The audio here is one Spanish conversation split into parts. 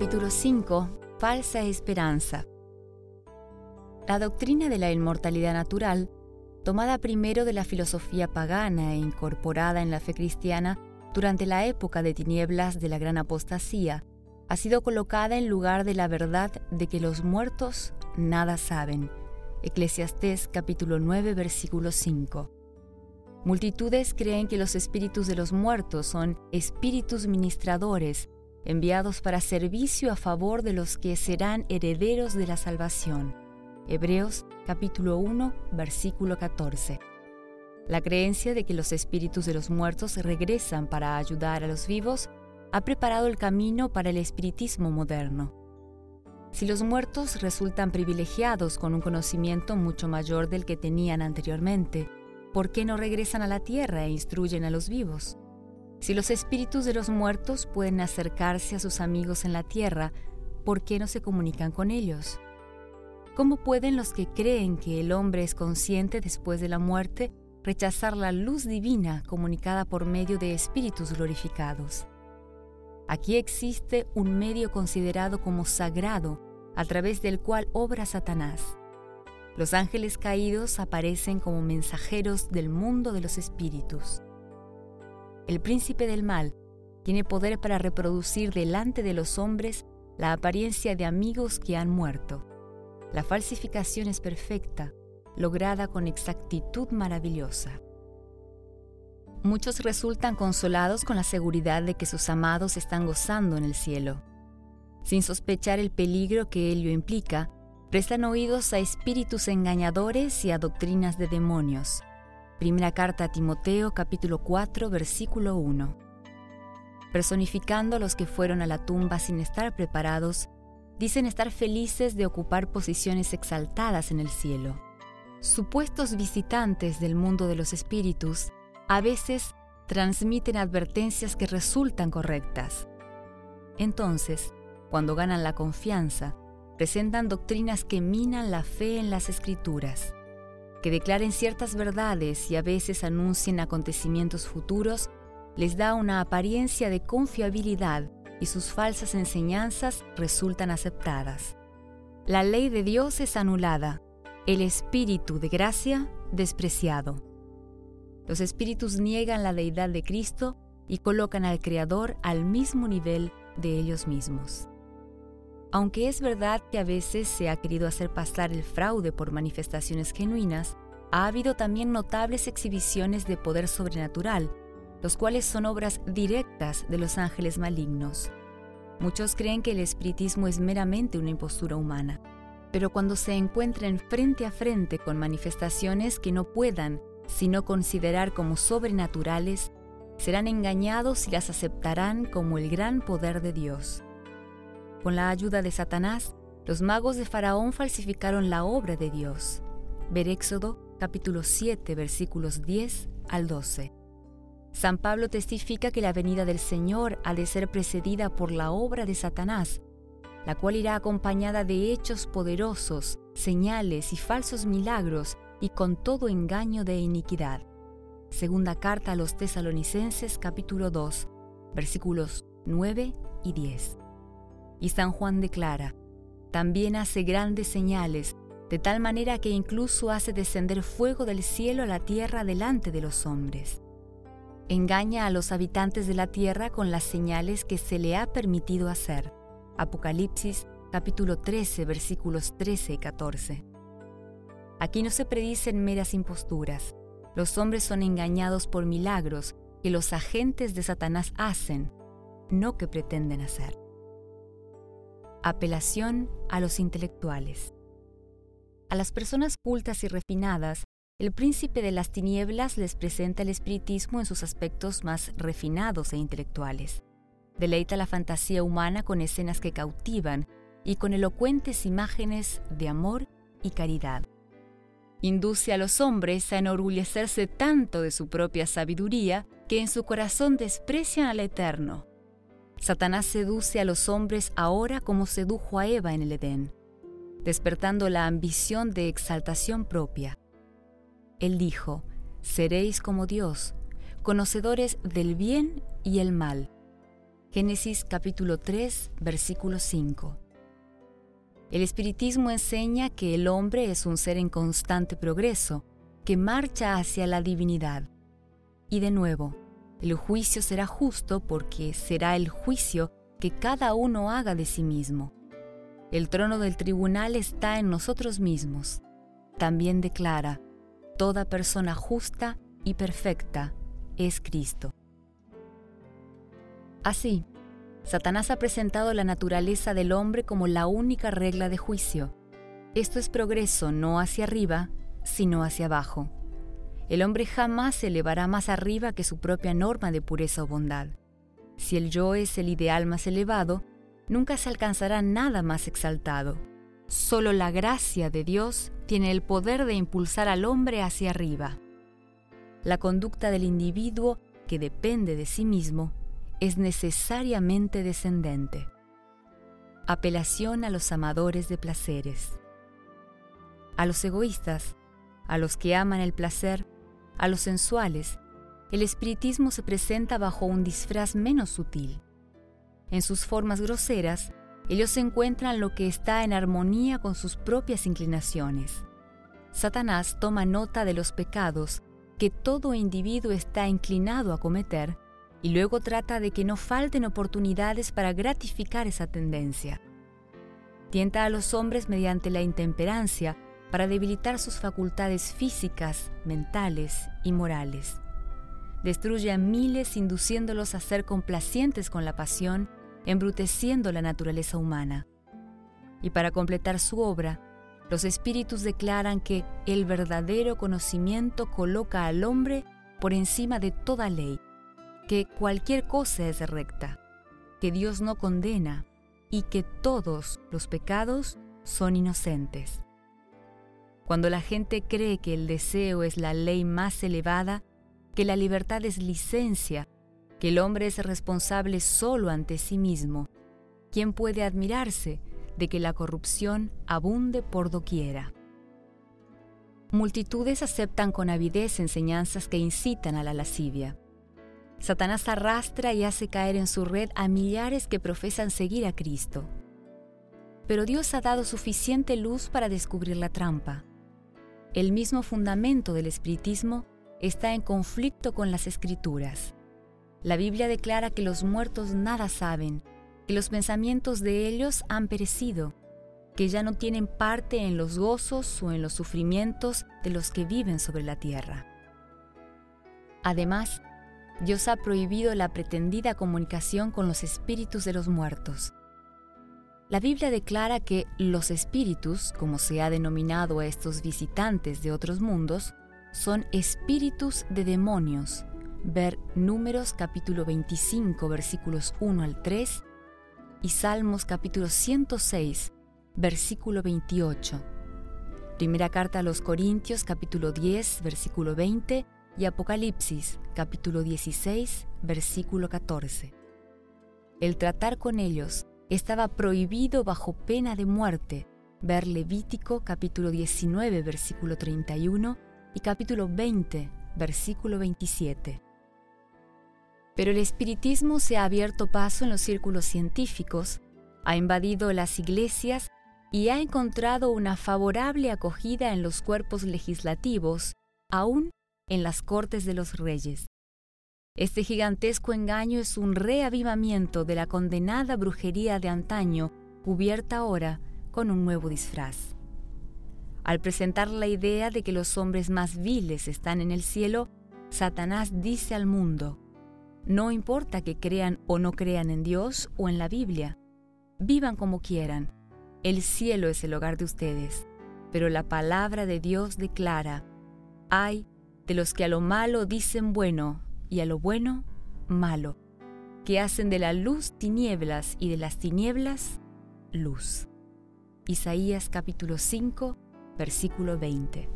Capítulo 5. Falsa esperanza. La doctrina de la inmortalidad natural, tomada primero de la filosofía pagana e incorporada en la fe cristiana durante la época de tinieblas de la gran apostasía, ha sido colocada en lugar de la verdad de que los muertos nada saben. Eclesiastés capítulo 9 versículo 5. Multitudes creen que los espíritus de los muertos son espíritus ministradores, enviados para servicio a favor de los que serán herederos de la salvación. Hebreos capítulo 1 versículo 14. La creencia de que los espíritus de los muertos regresan para ayudar a los vivos ha preparado el camino para el espiritismo moderno. Si los muertos resultan privilegiados con un conocimiento mucho mayor del que tenían anteriormente, ¿por qué no regresan a la tierra e instruyen a los vivos? Si los espíritus de los muertos pueden acercarse a sus amigos en la tierra, ¿por qué no se comunican con ellos? ¿Cómo pueden los que creen que el hombre es consciente después de la muerte rechazar la luz divina comunicada por medio de espíritus glorificados? Aquí existe un medio considerado como sagrado a través del cual obra Satanás. Los ángeles caídos aparecen como mensajeros del mundo de los espíritus. El príncipe del mal tiene poder para reproducir delante de los hombres la apariencia de amigos que han muerto. La falsificación es perfecta, lograda con exactitud maravillosa. Muchos resultan consolados con la seguridad de que sus amados están gozando en el cielo. Sin sospechar el peligro que ello implica, prestan oídos a espíritus engañadores y a doctrinas de demonios. Primera carta a Timoteo capítulo 4 versículo 1. Personificando a los que fueron a la tumba sin estar preparados, dicen estar felices de ocupar posiciones exaltadas en el cielo. Supuestos visitantes del mundo de los espíritus a veces transmiten advertencias que resultan correctas. Entonces, cuando ganan la confianza, presentan doctrinas que minan la fe en las escrituras, que declaren ciertas verdades y a veces anuncien acontecimientos futuros, les da una apariencia de confiabilidad y sus falsas enseñanzas resultan aceptadas. La ley de Dios es anulada, el espíritu de gracia despreciado. Los espíritus niegan la deidad de Cristo y colocan al Creador al mismo nivel de ellos mismos. Aunque es verdad que a veces se ha querido hacer pasar el fraude por manifestaciones genuinas, ha habido también notables exhibiciones de poder sobrenatural, los cuales son obras directas de los ángeles malignos. Muchos creen que el espiritismo es meramente una impostura humana, pero cuando se encuentren frente a frente con manifestaciones que no puedan sino considerar como sobrenaturales, serán engañados y las aceptarán como el gran poder de Dios. Con la ayuda de Satanás, los magos de Faraón falsificaron la obra de Dios. Ver Éxodo capítulo 7 versículos 10 al 12. San Pablo testifica que la venida del Señor ha de ser precedida por la obra de Satanás, la cual irá acompañada de hechos poderosos, señales y falsos milagros y con todo engaño de iniquidad. Segunda carta a los tesalonicenses capítulo 2, versículos 9 y 10. Y San Juan declara, también hace grandes señales, de tal manera que incluso hace descender fuego del cielo a la tierra delante de los hombres. Engaña a los habitantes de la tierra con las señales que se le ha permitido hacer. Apocalipsis capítulo 13 versículos 13 y 14. Aquí no se predicen meras imposturas. Los hombres son engañados por milagros que los agentes de Satanás hacen, no que pretenden hacer. Apelación a los intelectuales. A las personas cultas y refinadas, el príncipe de las tinieblas les presenta el espiritismo en sus aspectos más refinados e intelectuales. Deleita la fantasía humana con escenas que cautivan y con elocuentes imágenes de amor y caridad induce a los hombres a enorgullecerse tanto de su propia sabiduría que en su corazón desprecian al Eterno. Satanás seduce a los hombres ahora como sedujo a Eva en el Edén, despertando la ambición de exaltación propia. Él dijo, seréis como Dios, conocedores del bien y el mal. Génesis capítulo 3, versículo 5. El espiritismo enseña que el hombre es un ser en constante progreso, que marcha hacia la divinidad. Y de nuevo, el juicio será justo porque será el juicio que cada uno haga de sí mismo. El trono del tribunal está en nosotros mismos. También declara, toda persona justa y perfecta es Cristo. Así, Satanás ha presentado la naturaleza del hombre como la única regla de juicio. Esto es progreso no hacia arriba, sino hacia abajo. El hombre jamás se elevará más arriba que su propia norma de pureza o bondad. Si el yo es el ideal más elevado, nunca se alcanzará nada más exaltado. Solo la gracia de Dios tiene el poder de impulsar al hombre hacia arriba. La conducta del individuo, que depende de sí mismo, es necesariamente descendente. Apelación a los amadores de placeres. A los egoístas, a los que aman el placer, a los sensuales, el espiritismo se presenta bajo un disfraz menos sutil. En sus formas groseras, ellos encuentran lo que está en armonía con sus propias inclinaciones. Satanás toma nota de los pecados que todo individuo está inclinado a cometer y luego trata de que no falten oportunidades para gratificar esa tendencia. Tienta a los hombres mediante la intemperancia para debilitar sus facultades físicas, mentales y morales. Destruye a miles induciéndolos a ser complacientes con la pasión, embruteciendo la naturaleza humana. Y para completar su obra, los espíritus declaran que el verdadero conocimiento coloca al hombre por encima de toda ley, que cualquier cosa es recta, que Dios no condena y que todos los pecados son inocentes. Cuando la gente cree que el deseo es la ley más elevada, que la libertad es licencia, que el hombre es responsable solo ante sí mismo, ¿quién puede admirarse de que la corrupción abunde por doquiera? Multitudes aceptan con avidez enseñanzas que incitan a la lascivia. Satanás arrastra y hace caer en su red a millares que profesan seguir a Cristo. Pero Dios ha dado suficiente luz para descubrir la trampa. El mismo fundamento del espiritismo está en conflicto con las escrituras. La Biblia declara que los muertos nada saben, que los pensamientos de ellos han perecido, que ya no tienen parte en los gozos o en los sufrimientos de los que viven sobre la tierra. Además, Dios ha prohibido la pretendida comunicación con los espíritus de los muertos. La Biblia declara que los espíritus, como se ha denominado a estos visitantes de otros mundos, son espíritus de demonios. Ver Números capítulo 25 versículos 1 al 3 y Salmos capítulo 106 versículo 28. Primera carta a los Corintios capítulo 10 versículo 20 y Apocalipsis capítulo 16 versículo 14. El tratar con ellos estaba prohibido bajo pena de muerte. Ver Levítico capítulo 19 versículo 31 y capítulo 20 versículo 27. Pero el espiritismo se ha abierto paso en los círculos científicos, ha invadido las iglesias y ha encontrado una favorable acogida en los cuerpos legislativos, aún en las cortes de los reyes. Este gigantesco engaño es un reavivamiento de la condenada brujería de antaño, cubierta ahora con un nuevo disfraz. Al presentar la idea de que los hombres más viles están en el cielo, Satanás dice al mundo, no importa que crean o no crean en Dios o en la Biblia, vivan como quieran, el cielo es el hogar de ustedes, pero la palabra de Dios declara, hay de los que a lo malo dicen bueno y a lo bueno malo, que hacen de la luz tinieblas y de las tinieblas luz. Isaías capítulo 5, versículo 20.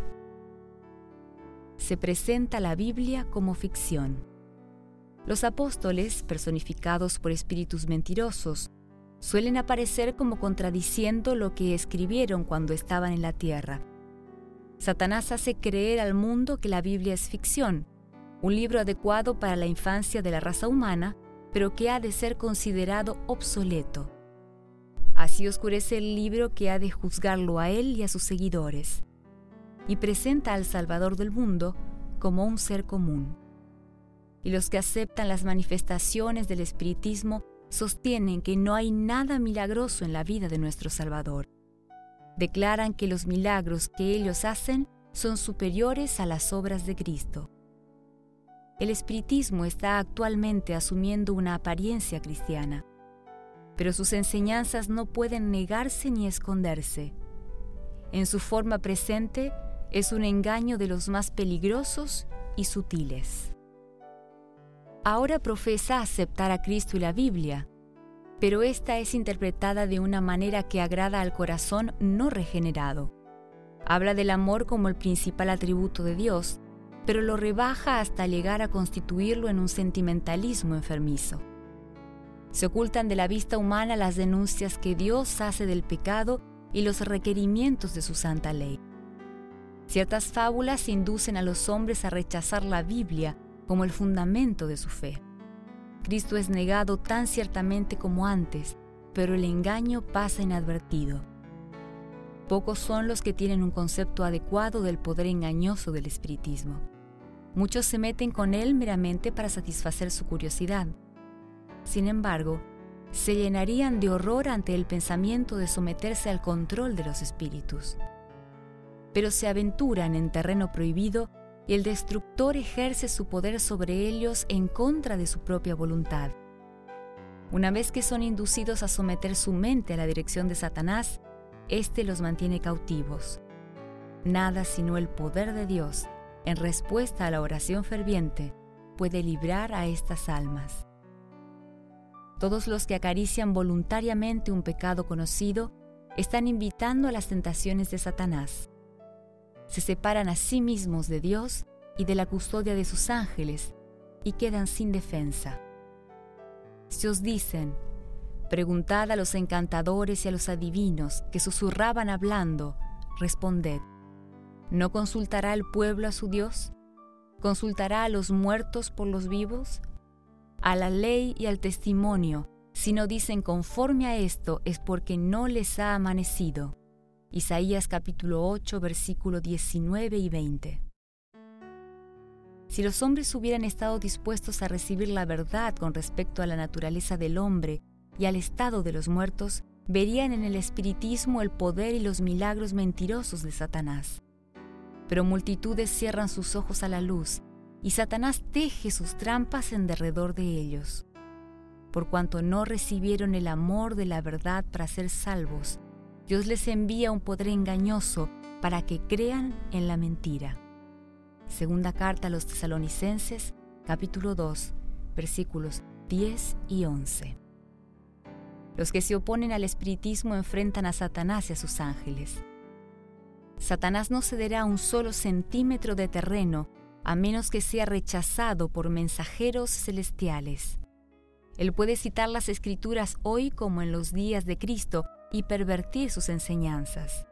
Se presenta la Biblia como ficción. Los apóstoles, personificados por espíritus mentirosos, suelen aparecer como contradiciendo lo que escribieron cuando estaban en la tierra. Satanás hace creer al mundo que la Biblia es ficción, un libro adecuado para la infancia de la raza humana, pero que ha de ser considerado obsoleto. Así oscurece el libro que ha de juzgarlo a él y a sus seguidores, y presenta al Salvador del mundo como un ser común. Y los que aceptan las manifestaciones del espiritismo sostienen que no hay nada milagroso en la vida de nuestro Salvador. Declaran que los milagros que ellos hacen son superiores a las obras de Cristo. El espiritismo está actualmente asumiendo una apariencia cristiana, pero sus enseñanzas no pueden negarse ni esconderse. En su forma presente es un engaño de los más peligrosos y sutiles. Ahora profesa aceptar a Cristo y la Biblia, pero esta es interpretada de una manera que agrada al corazón no regenerado. Habla del amor como el principal atributo de Dios, pero lo rebaja hasta llegar a constituirlo en un sentimentalismo enfermizo. Se ocultan de la vista humana las denuncias que Dios hace del pecado y los requerimientos de su santa ley. Ciertas fábulas inducen a los hombres a rechazar la Biblia como el fundamento de su fe. Cristo es negado tan ciertamente como antes, pero el engaño pasa inadvertido. Pocos son los que tienen un concepto adecuado del poder engañoso del espiritismo. Muchos se meten con él meramente para satisfacer su curiosidad. Sin embargo, se llenarían de horror ante el pensamiento de someterse al control de los espíritus. Pero se aventuran en terreno prohibido y el destructor ejerce su poder sobre ellos en contra de su propia voluntad. Una vez que son inducidos a someter su mente a la dirección de Satanás, éste los mantiene cautivos. Nada sino el poder de Dios en respuesta a la oración ferviente, puede librar a estas almas. Todos los que acarician voluntariamente un pecado conocido están invitando a las tentaciones de Satanás. Se separan a sí mismos de Dios y de la custodia de sus ángeles y quedan sin defensa. Si os dicen, preguntad a los encantadores y a los adivinos que susurraban hablando, responded, ¿No consultará el pueblo a su Dios? ¿Consultará a los muertos por los vivos? A la ley y al testimonio, si no dicen conforme a esto es porque no les ha amanecido. Isaías capítulo 8 versículo 19 y 20. Si los hombres hubieran estado dispuestos a recibir la verdad con respecto a la naturaleza del hombre y al estado de los muertos, verían en el espiritismo el poder y los milagros mentirosos de Satanás pero multitudes cierran sus ojos a la luz, y Satanás teje sus trampas en derredor de ellos. Por cuanto no recibieron el amor de la verdad para ser salvos, Dios les envía un poder engañoso para que crean en la mentira. Segunda carta a los tesalonicenses, capítulo 2, versículos 10 y 11. Los que se oponen al espiritismo enfrentan a Satanás y a sus ángeles. Satanás no cederá un solo centímetro de terreno a menos que sea rechazado por mensajeros celestiales. Él puede citar las escrituras hoy como en los días de Cristo y pervertir sus enseñanzas.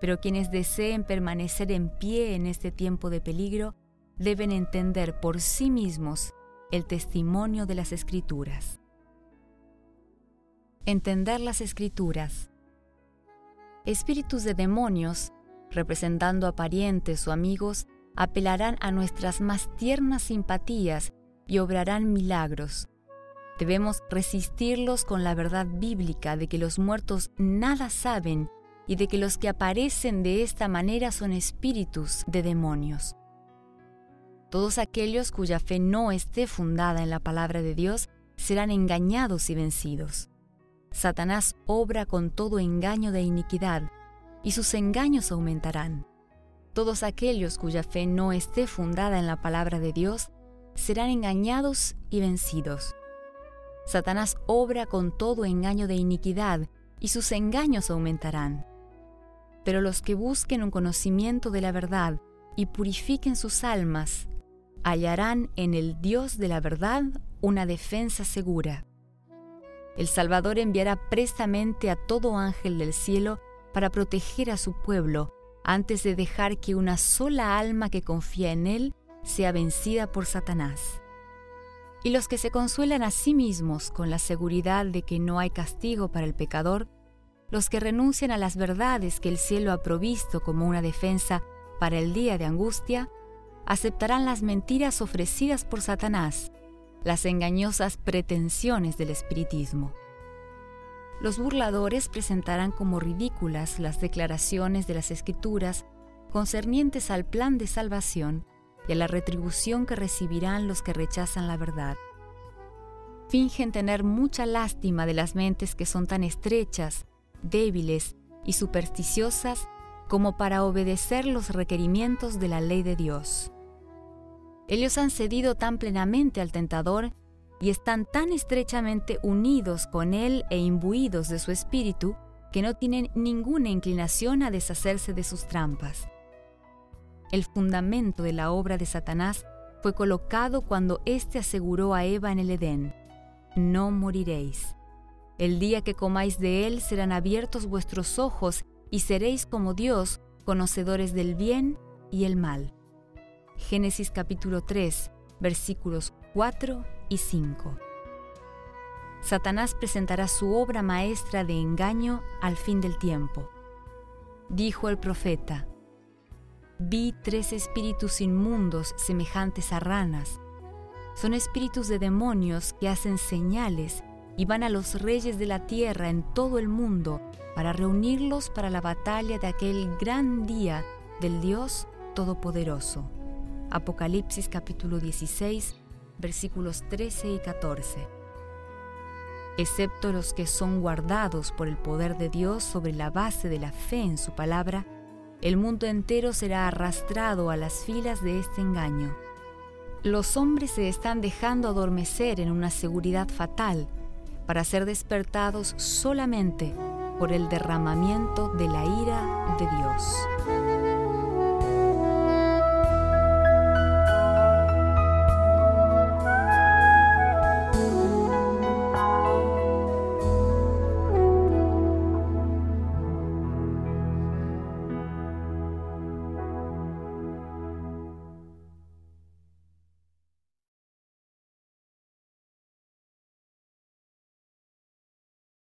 Pero quienes deseen permanecer en pie en este tiempo de peligro deben entender por sí mismos el testimonio de las escrituras. Entender las escrituras espíritus de demonios, representando a parientes o amigos, apelarán a nuestras más tiernas simpatías y obrarán milagros. Debemos resistirlos con la verdad bíblica de que los muertos nada saben y de que los que aparecen de esta manera son espíritus de demonios. Todos aquellos cuya fe no esté fundada en la palabra de Dios serán engañados y vencidos. Satanás obra con todo engaño de iniquidad, y sus engaños aumentarán. Todos aquellos cuya fe no esté fundada en la palabra de Dios serán engañados y vencidos. Satanás obra con todo engaño de iniquidad, y sus engaños aumentarán. Pero los que busquen un conocimiento de la verdad y purifiquen sus almas, hallarán en el Dios de la verdad una defensa segura. El Salvador enviará prestamente a todo ángel del cielo para proteger a su pueblo antes de dejar que una sola alma que confía en Él sea vencida por Satanás. Y los que se consuelan a sí mismos con la seguridad de que no hay castigo para el pecador, los que renuncian a las verdades que el cielo ha provisto como una defensa para el día de angustia, aceptarán las mentiras ofrecidas por Satanás, las engañosas pretensiones del espiritismo. Los burladores presentarán como ridículas las declaraciones de las escrituras concernientes al plan de salvación y a la retribución que recibirán los que rechazan la verdad. Fingen tener mucha lástima de las mentes que son tan estrechas, débiles y supersticiosas como para obedecer los requerimientos de la ley de Dios. Ellos han cedido tan plenamente al tentador y están tan estrechamente unidos con él e imbuidos de su espíritu que no tienen ninguna inclinación a deshacerse de sus trampas. El fundamento de la obra de Satanás fue colocado cuando éste aseguró a Eva en el Edén, no moriréis. El día que comáis de él serán abiertos vuestros ojos y seréis como Dios, conocedores del bien y el mal. Génesis capítulo 3, versículos 4 y 5. Satanás presentará su obra maestra de engaño al fin del tiempo. Dijo el profeta, Vi tres espíritus inmundos semejantes a ranas. Son espíritus de demonios que hacen señales y van a los reyes de la tierra en todo el mundo para reunirlos para la batalla de aquel gran día del Dios Todopoderoso. Apocalipsis capítulo 16, versículos 13 y 14. Excepto los que son guardados por el poder de Dios sobre la base de la fe en su palabra, el mundo entero será arrastrado a las filas de este engaño. Los hombres se están dejando adormecer en una seguridad fatal para ser despertados solamente por el derramamiento de la ira de Dios.